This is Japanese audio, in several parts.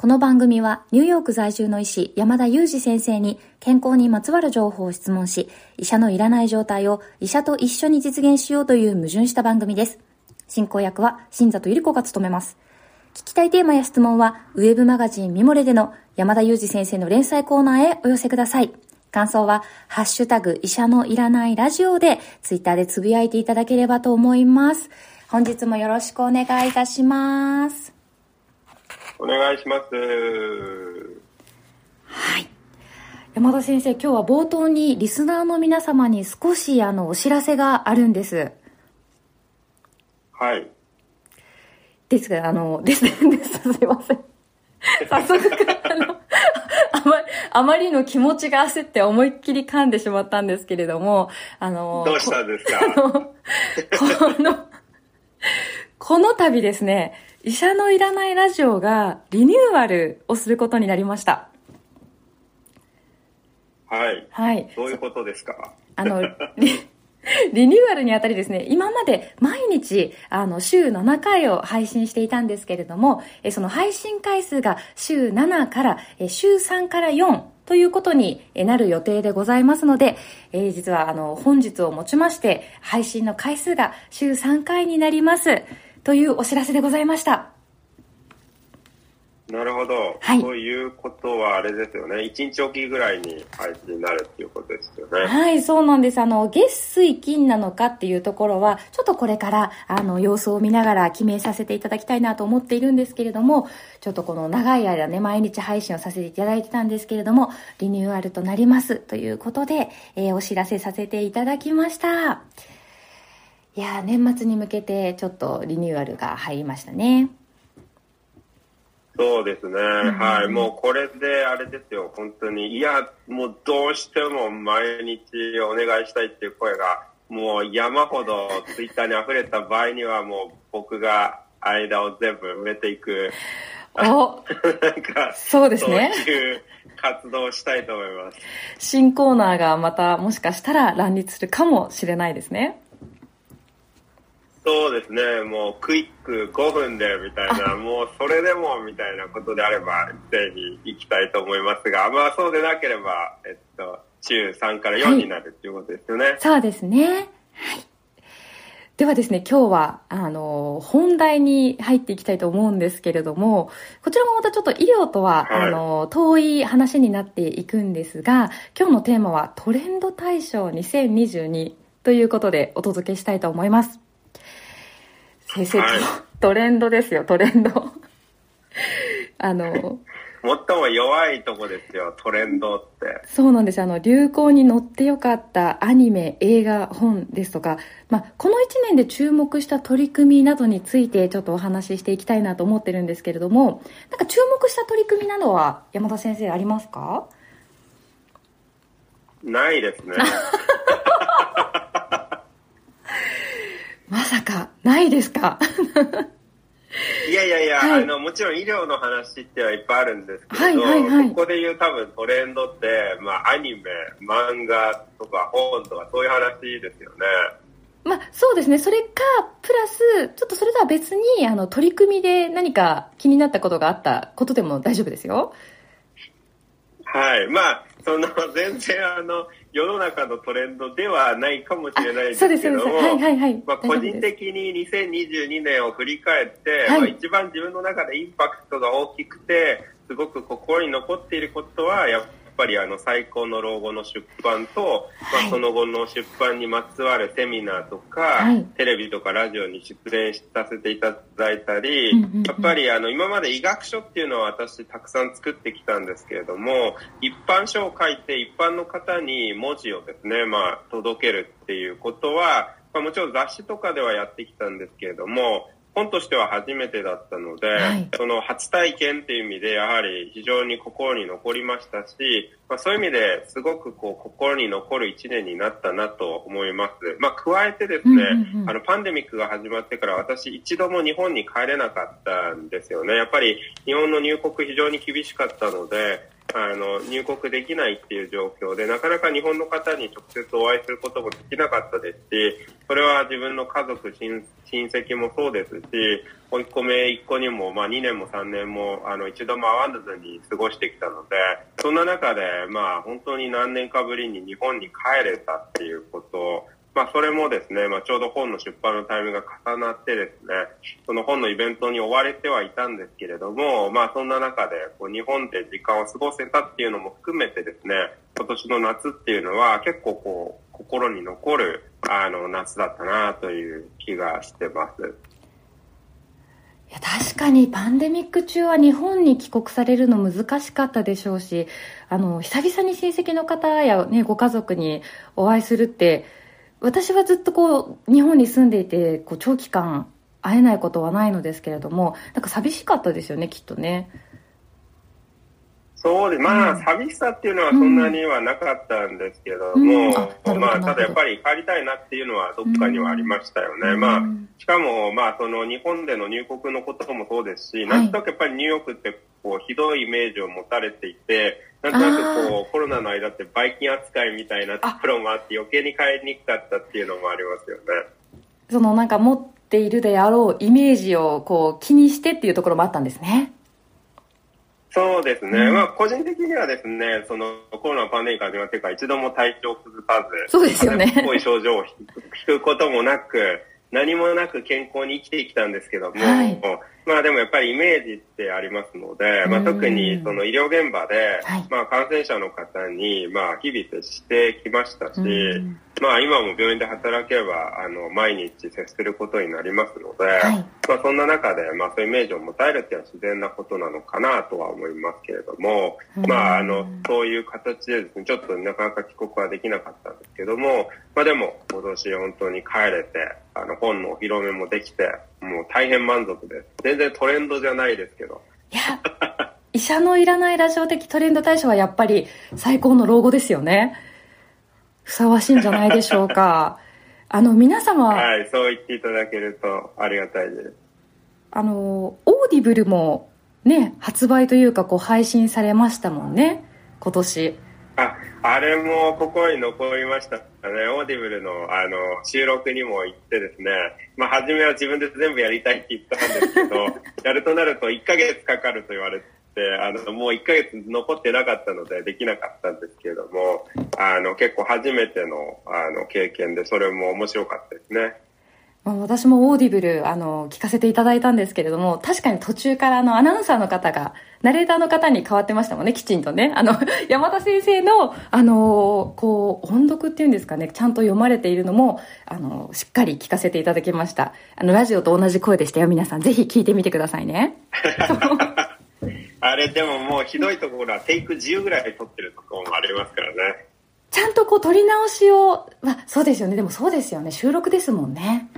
この番組はニューヨーク在住の医師山田裕二先生に健康にまつわる情報を質問し、医者のいらない状態を医者と一緒に実現しようという矛盾した番組です。進行役は新里ゆり子が務めます。聞きたいテーマや質問は、ウェブマガジンミモレでの山田裕二先生の連載コーナーへお寄せください。感想は、ハッシュタグ、医者のいらないラジオで、ツイッターでつぶやいていただければと思います。本日もよろしくお願いいたします。お願いします。はい。山田先生、今日は冒頭にリスナーの皆様に少しあのお知らせがあるんです。はい。ですが、あの、です、です、すいません。早速、あの、あまあまりの気持ちが焦って思いっきり噛んでしまったんですけれども、あの、どうしたんですか？この、この、この度ですね、医者のいらないラジオがリニューアルをすることになりました。はい。はい。どういうことですか？あの、リ リニューアルにあたりですね、今まで毎日、あの、週7回を配信していたんですけれども、えその配信回数が週7から、え週3から4ということにえなる予定でございますので、えー実は、あの、本日をもちまして、配信の回数が週3回になります、というお知らせでございました。なるほど。はいということはあれですよね。一日おきぐらいに配信になるっていうことですよね。はい、そうなんです。あの、月水金なのかっていうところは、ちょっとこれから、あの、様子を見ながら決めさせていただきたいなと思っているんですけれども、ちょっとこの長い間ね、毎日配信をさせていただいてたんですけれども、リニューアルとなりますということで、えーお知らせさせていただきました。いやー、年末に向けてちょっとリニューアルが入りましたね。そうですね。んはい。もうこれであれですよ。本当に。いや、もうどうしても毎日お願いしたいっていう声が、もう山ほどツイッターに溢れた場合にはもう僕が間を全部埋めていく、お、なんか、そうですねそういう活動をしたいと思います。新コーナーがまたもしかしたら乱立するかもしれないですね。そうですね、もうクイック5分でみたいな、もうそれでもみたいなことであれば、ぜひ行きたいと思いますが、まあそうでなければ、えっと、週3から4になるっていうことですよね。そうですね。はい。ではですね、今日は、あの、本題に入っていきたいと思うんですけれども、こちらもまたちょっと医療とは、はいあの、遠い話になっていくんですが、今日のテーマはトレンド大賞2022ということでお届けしたいと思います。先生、はいトレンドですよ、トレンド。あの、最も弱いとこですよ、トレンドって。そうなんです。あの、流行に乗ってよかったアニメ、映画、本ですとか、まあ、この1年で注目した取り組みなどについてちょっとお話ししていきたいなと思ってるんですけれども、なんか注目した取り組みなどは山田先生ありますか？ないですね。まさか、ないですか？いやいやいや、はいあの、もちろん医療の話ってはいっぱいあるんですけど、はいはいはいここで言う多分トレンドって、まあアニメ、漫画とか本とかそういう話ですよね。まあ、そうですね。それか、プラス、ちょっとそれとは別に、あの、取り組みで何か気になったことがあったことでも大丈夫ですよ。はい。まあ、その、全然あの、世の中のトレンドではないかもしれないです。けども、はいはいはい。まあ、個人的に2022年を振り返って、はいまあ、一番自分の中でインパクトが大きくて、すごく心に残っていることは、やっぱりあの最高の老後の出版と、まはい。あ、その後の出版にまつわるセミナーとか、はい。テレビとかラジオに出演させていただいたり、うんうんうん。やっぱりあの今まで医学書っていうのは私たくさん作ってきたんですけれども、一般書を書いて一般の方に文字をですね、まあ届けるっていうことは、まあ、もちろん雑誌とかではやってきたんですけれども、本としては初めてだったので、はいその初体験っていう意味でやはり非常に心に残りましたし、まあ、そういう意味ですごくこう心に残る一年になったなと思います。まあ、加えてですね、うんうんうんあのパンデミックが始まってから私一度も日本に帰れなかったんですよね。やっぱり日本の入国非常に厳しかったので、あの入国できないっていう状況でなかなか日本の方に直接お会いすることもできなかったですしそれは自分の家族親戚もそうですし甥っ子め一個にも、まあ、2年も3年もあの一度も会わずに過ごしてきたのでそんな中で、まあ、本当に何年かぶりに日本に帰れたっていうことまあ、それもですね、まあ、ちょうど本の出版のタイミングが重なってですね、その本のイベントに追われてはいたんですけれども、まあ、そんな中で、こう、日本で時間を過ごせたっていうのも含めてですね、今年の夏っていうのは結構こう、心に残る、あの、夏だったなという気がしてます。いや確かにパンデミック中は日本に帰国されるの難しかったでしょうし、あの、久々に親戚の方やね、ご家族にお会いするって、私はずっとこう日本に住んでいてこう長期間会えないことはないのですけれどもなんか寂しかったですよねきっとね。そうです。まあ、うん、寂しさっていうのはそんなにはなかったんですけども、うん、まあ、ただやっぱり帰りたいなっていうのはどっかにはありましたよね。うん、まあ、しかも、まあ、その日本での入国のこともそうですし、なんとなくやっぱりニューヨークってこう、ひどいイメージを持たれていて、なんとなくこう、コロナの間ってバイキン扱いみたいなところもあって余計に帰りにくかったっていうのもありますよね。そのなんか持っているであろうイメージをこう気にしてっていうところもあったんですね。そうですね。うん、まあ、個人的にはですね、そのコロナのパンデミック始まってから一度も体調を崩さず、そうですよね。っぽい症状を引くこともなく、何もなく健康に生きてきたんですけども、はい、まあでもやっぱりイメージってありますので、まあ、特にその医療現場で、まあ感染者の方にまあ日々接してきましたし、まあ今も病院で働けばあの毎日接することになりますので、はい、まあそんな中でまあそういうイメージを持たれるっていうのは自然なことなのかなとは思いますけれども、まああのそういう形でですね、ちょっとなかなか帰国はできなかったんですけども、まあでも今年本当に帰れて、あの本のお披露目もできて、もう大変満足です。全然トレンドじゃないですけど。いや、医者のいらないラジオ的トレンド大賞はやっぱり最高の老後ですよね。ふさわしいんじゃないでしょうか。あの、皆様。はい、そう言っていただけるとありがたいです。あの、 Audible もね、発売というかこう配信されましたもんね、今年。あ、あれも心に残りましたね。 Audible のあの収録にも行ってですね、まあ初めは自分で全部やりたいって言ったんですけど、やるとなると1ヶ月かかると言われて、あの、もう1ヶ月残ってなかったのでできなかったんですけれども、あの、結構初めてのあの経験で、それも面白かったですね。私も Audible、あの、聞かせていただいたんですけれども、確かに途中からあの、アナウンサーの方が、ナレーターの方に変わってましたもんね、きちんとね。あの、山田先生の、あの、こう、音読っていうんですかね、ちゃんと読まれているのも、あの、しっかり聞かせていただきました。あの、ラジオと同じ声でしたよ、皆さん。ぜひ聞いてみてくださいね。あれ、でももうひどいところはテイク10ぐらい撮ってるところもありますからね。ちゃんとこう、撮り直しを、まあ、そうですよね。でもそうですよね。収録ですもんね。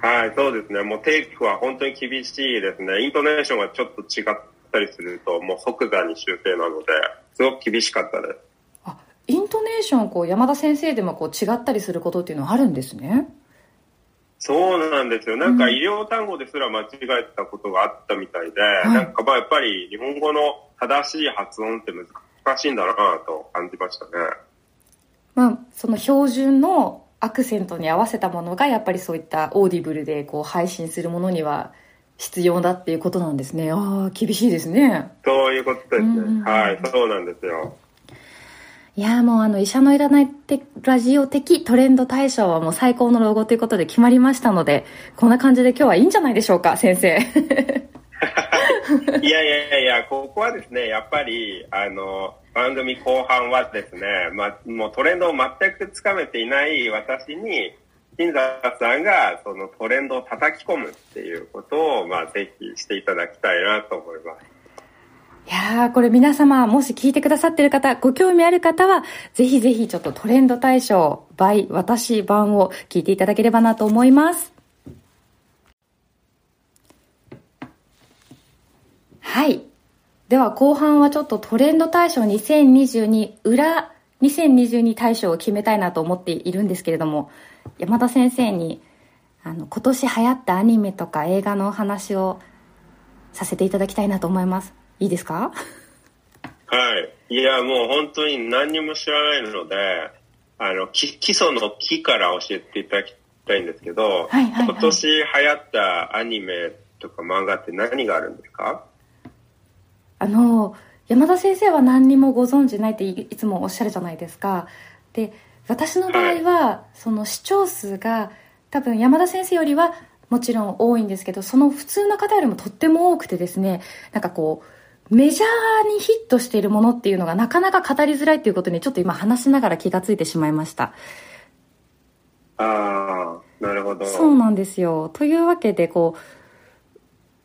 はい、そうですね。もうテイクは本当に厳しいですね。イントネーションがちょっと違ったりすると、もう即座に修正なので、すごく厳しかったです。あ、イントネーション、こう、山田先生でもこう違ったりすることっていうのはあるんですね？そうなんですよ。なんか医療単語ですら間違えたことがあったみたいで、うん、なんかまあやっぱり日本語の正しい発音って難しいんだなと感じましたね。まあ、その標準のアクセントに合わせたものがやっぱりそういった Audible でこう配信するものには必要だっていうことなんですね。ああ、厳しいですね。そういうことですね。はい、そうなんですよ。いやもうあの医者のいらないってラジオ的トレンド大賞はもう最高の老後ということで決まりましたので、こんな感じで今日はいいんじゃないでしょうか、先生。いやいやいや、ここはですね、やっぱり、あの、番組後半はですね、ま、もうトレンドを全くつかめていない私に、金沢さんがそのトレンドを叩き込むっていうことを、まあ、ぜひしていただきたいなと思います。いや、これ皆様、もし聞いてくださってる方、ご興味ある方は、ぜひぜひちょっとトレンド大賞、by 私版を聞いていただければなと思います。はい。では後半はちょっとトレンド大賞2022裏2022大賞を決めたいなと思っているんですけれども山田先生にあの今年流行ったアニメとか映画のお話をさせていただきたいなと思いますいいですか？はい。いや、もう本当に何にも知らないので、あの、基礎の木から教えていただきたいんですけど、はいはいはい、今年流行ったアニメとか漫画って何があるんですか？あの、山田先生は何にもご存知ないっていつもおっしゃるじゃないですか。で、私の場合は、はい、その視聴数が多分山田先生よりはもちろん多いんですけど、その普通の方よりもとっても多くてですね、なんかこう、メジャーにヒットしているものっていうのがなかなか語りづらいっていうことにちょっと今話しながら気がついてしまいました。ああ、なるほど。そうなんですよ。というわけで、こう、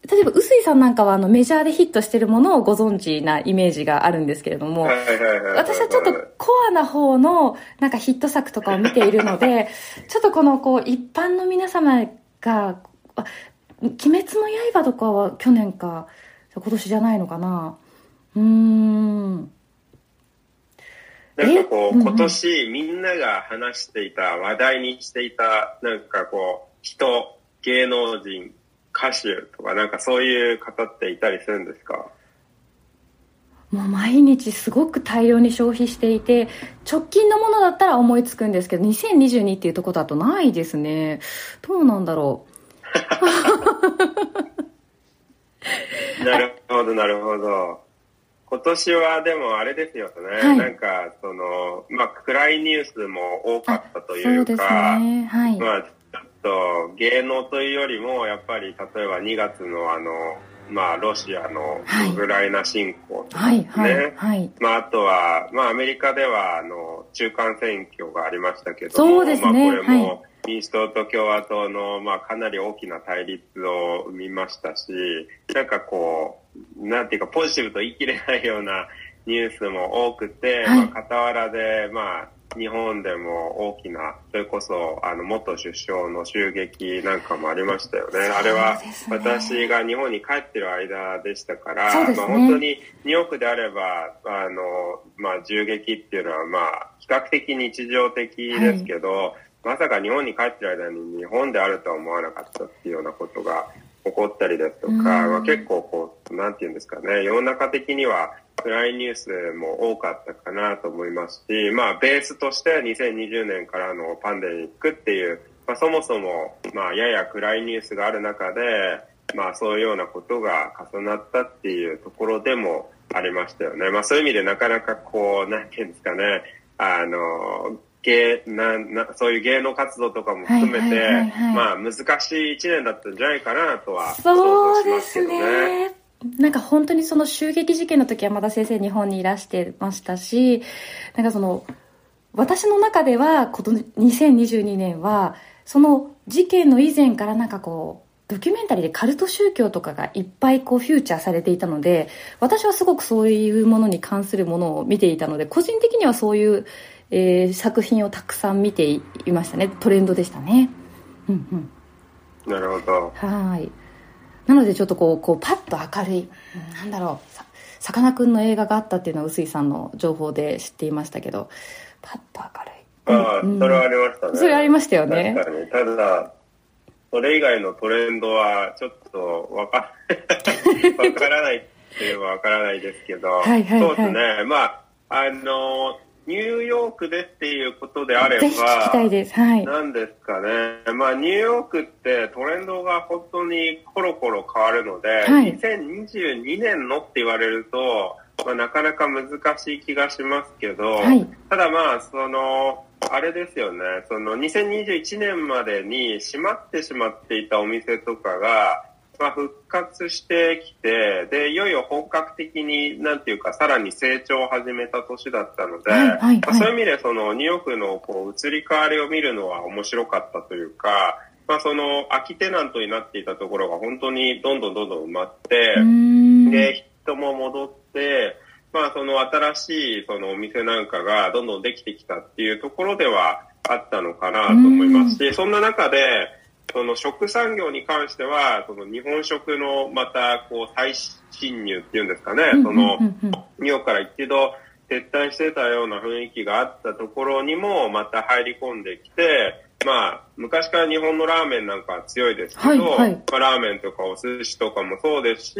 例えば、臼井さんなんかはあのメジャーでヒットしてるものをご存知なイメージがあるんですけれども、私はちょっとコアな方のなんかヒット作とかを見ているので、ちょっとこのこう一般の皆様が、あ、鬼滅の刃とかは去年か、今年じゃないのかな。うーん。なんかこう、今年みんなが話していた、話題にしていた、なんかこう、人、芸能人、歌手とかなんかそういう方っていたりするんですか？もう毎日すごく大量に消費していて、直近のものだったら思いつくんですけど、2022っていうとこだとないですね。どうなんだろう。なるほど、なるほど。今年はでもあれですよね、はい、なんかその、まあ、暗いニュースも多かったというか、ねはい、まあ、と芸能というよりも、やっぱり例えば2月のあの、まあ、ロシアのウクライナ侵攻とかね、まあ、あとは、まあ、アメリカではあの中間選挙がありましたけども、ね、まあ、これも、民主党と共和党の、まあ、かなり大きな対立を生みましたし、なんかこう、なんていうか、ポジティブと言い切れないようなニュースも多くて、はい、まあ、傍らで、まあ、日本でも大きな、それこそ、あの、元首相の襲撃なんかもありましたよね。ね。あれは、私が日本に帰ってる間でしたから、ね、まあ、本当にニューヨークであれば、あの、まあ、銃撃っていうのは、まあ、比較的日常的ですけど、はい。まさか日本に帰ってる間に日本であるとは思わなかったっていうようなことが起こったりですとか、まあ、結構こう、なんていうんですかね、世の中的には暗いニュースも多かったかなと思いますし、まあ、ベースとして2020年からのパンデミックっていう、まあ、そもそも、まあ、やや暗いニュースがある中で、まあ、そういうようなことが重なったっていうところでもありましたよね。まあ、そういう意味でなかなかこう、なんていうんですかね、あの、芸ななそういう芸能活動とかも含めて、まあ難しい一年だったんじゃないかなとはそうですね。なんか本当にその襲撃事件の時はまだ先生日本にいらしてましたし、なんかその、私の中では、この2022年は、その事件の以前からなんかこう、ドキュメンタリーでカルト宗教とかがいっぱいこうフューチャーされていたので、私はすごくそういうものに関するものを見ていたので、個人的にはそういうえー、作品をたくさん見ていましたね。トレンドでしたね。うんうん。なるほど。はい。なのでちょっとこうこうパッと明るい、うん、なんだろう。さかなクンの映画があったっていうのは臼井さんの情報で知っていましたけどパッと明るい。ああ、うん、それはありましたね。それありましたよね。確かに。ただそれ以外のトレンドはちょっとわか わからないっていうのはわからないですけど。はいはい、はい、そうですね。まああのニューヨークでっていうことであれば、ぜひ聞きたいです。はい。なんですかね。まあ、ニューヨークってトレンドが本当にコロコロ変わるので、はい、2022年のって言われると、まあ、なかなか難しい気がしますけど、はい、ただまあ、その、あれですよね、その2021年までに閉まってしまっていたお店とかが、まあ、復活してきて、で、いよいよ本格的に、なんていうか、さらに成長を始めた年だったので、はいはいはい、まあ、そういう意味で、その、ニューヨークの、こう、移り変わりを見るのは面白かったというか、まあ、その、空きテナントになっていたところが本当にどんどんどんどん埋まって、で、人も戻って、まあ、その新しい、そのお店なんかがどんどんできてきたっていうところではあったのかなと思いますし、そんな中で、その食産業に関しては、その日本食のまたこう再侵入っていうんですかね、その日本から一度撤退してたような雰囲気があったところにもまた入り込んできて、まあ、昔から日本のラーメンなんか強いですけど、はいはい、まあ、ラーメンとかお寿司とかもそうですし、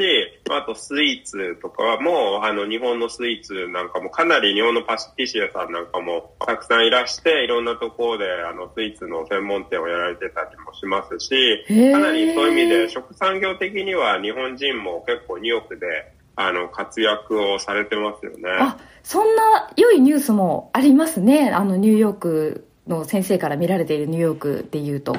あとスイーツとかも、あの、日本のスイーツなんかもかなり日本のパティシエさんなんかもたくさんいらして、いろんなところで、あの、スイーツの専門店をやられてたりもしますし、かなりそういう意味で、食産業的には日本人も結構ニューヨークで、あの、活躍をされてますよね。あ、そんな良いニュースもありますね。あの、ニューヨークの先生から見られているニューヨークでいうと。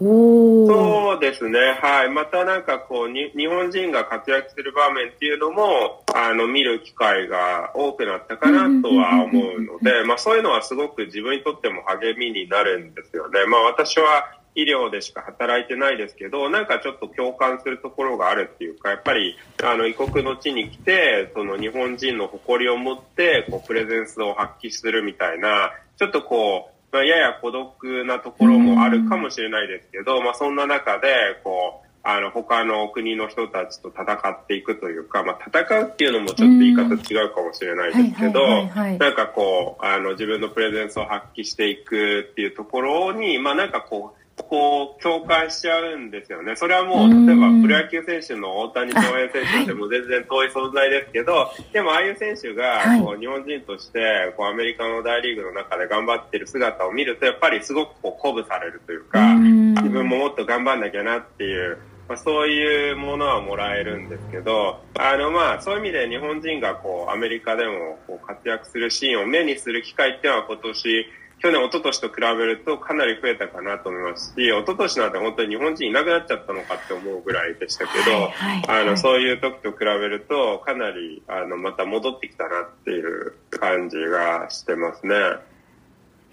そうですね。はい。またなんかこうに、日本人が活躍する場面っていうのも、あの、見る機会が多くなったかなとは思うので、まあそういうのはすごく自分にとっても励みになるんですよね。まあ私は医療でしか働いてないですけど、なんかちょっと共感するところがあるっていうか、やっぱり、あの、異国の地に来て、その日本人の誇りを持って、こう、プレゼンスを発揮するみたいな、ちょっとこう、まあ、やや孤独なところもあるかもしれないですけど、まあ、そんな中で、こう、あの、他の国の人たちと戦っていくというか、まあ、戦うっていうのもちょっと言い方違うかもしれないですけど、なんかこう、あの、自分のプレゼンスを発揮していくっていうところに、まあ、なんかこう、こう、共感しちゃうんですよね。それはもう、例えば、プロ野球選手の大谷翔平選手でも全然遠い存在ですけど、でも、ああいう選手が、こう、日本人として、こう、アメリカの大リーグの中で頑張ってる姿を見ると、やっぱりすごくこう、鼓舞されるというか、自分ももっと頑張んなきゃなっていう、まあ、そういうものはもらえるんですけど、あのまあそういう意味で日本人がこうアメリカでもこう活躍するシーンを目にする機会っていうのは今年去年、一昨年と比べるとかなり増えたかなと思いますし、一昨年なんて本当に日本人いなくなっちゃったのかって思うぐらいでしたけど、あの、そういう時と比べると、かなり、あの、また戻ってきたなっていう感じがしてますね。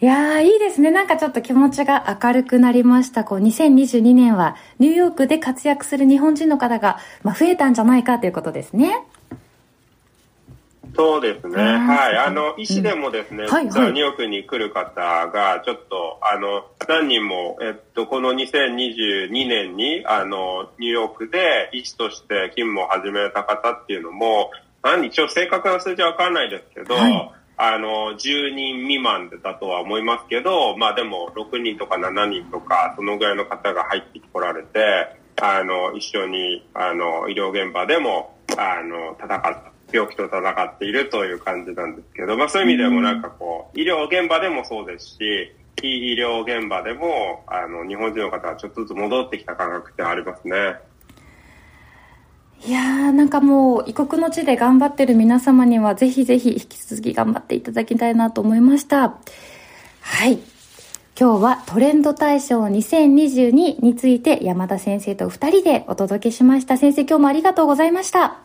いやー、いいですね。なんかちょっと気持ちが明るくなりました。こう、2022年はニューヨークで活躍する日本人の方が、まあ、増えたんじゃないかということですね。そうですね。はい。あの、医師でもですね、うんはいはい、ニューヨークに来る方が、ちょっと、あの、何人も、えっと、この2022年に、あの、ニューヨークで医師として勤務を始めた方っていうのも、何、一応正確な数字はわかんないですけど、はい、あの、10人未満だとは思いますけど、まあでも、6人とか7人とか、そのぐらいの方が入ってこられて、あの、一緒に、あの、医療現場でも、あの、戦った。病気と戦っているという感じなんですけど、まあそういう意味でもなんかこう、医療現場でもそうですし、非医療現場でも、あの、日本人の方はちょっとずつ戻ってきた感覚ってありますね。いやー、なんかもう、異国の地で頑張ってる皆様には、ぜひぜひ引き続き頑張っていただきたいなと思いました。はい。今日はトレンド大賞2022について山田先生と二人でお届けしました。先生、今日もありがとうございました。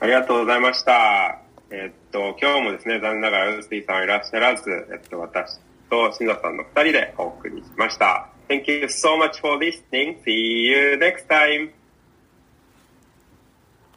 ありがとうございました。えっと、今日もですね、残念ながらウースティさんいらっしゃらず、えっと、私と新田さんの二人でお送りしました。Thank you so much for listening. See you next time.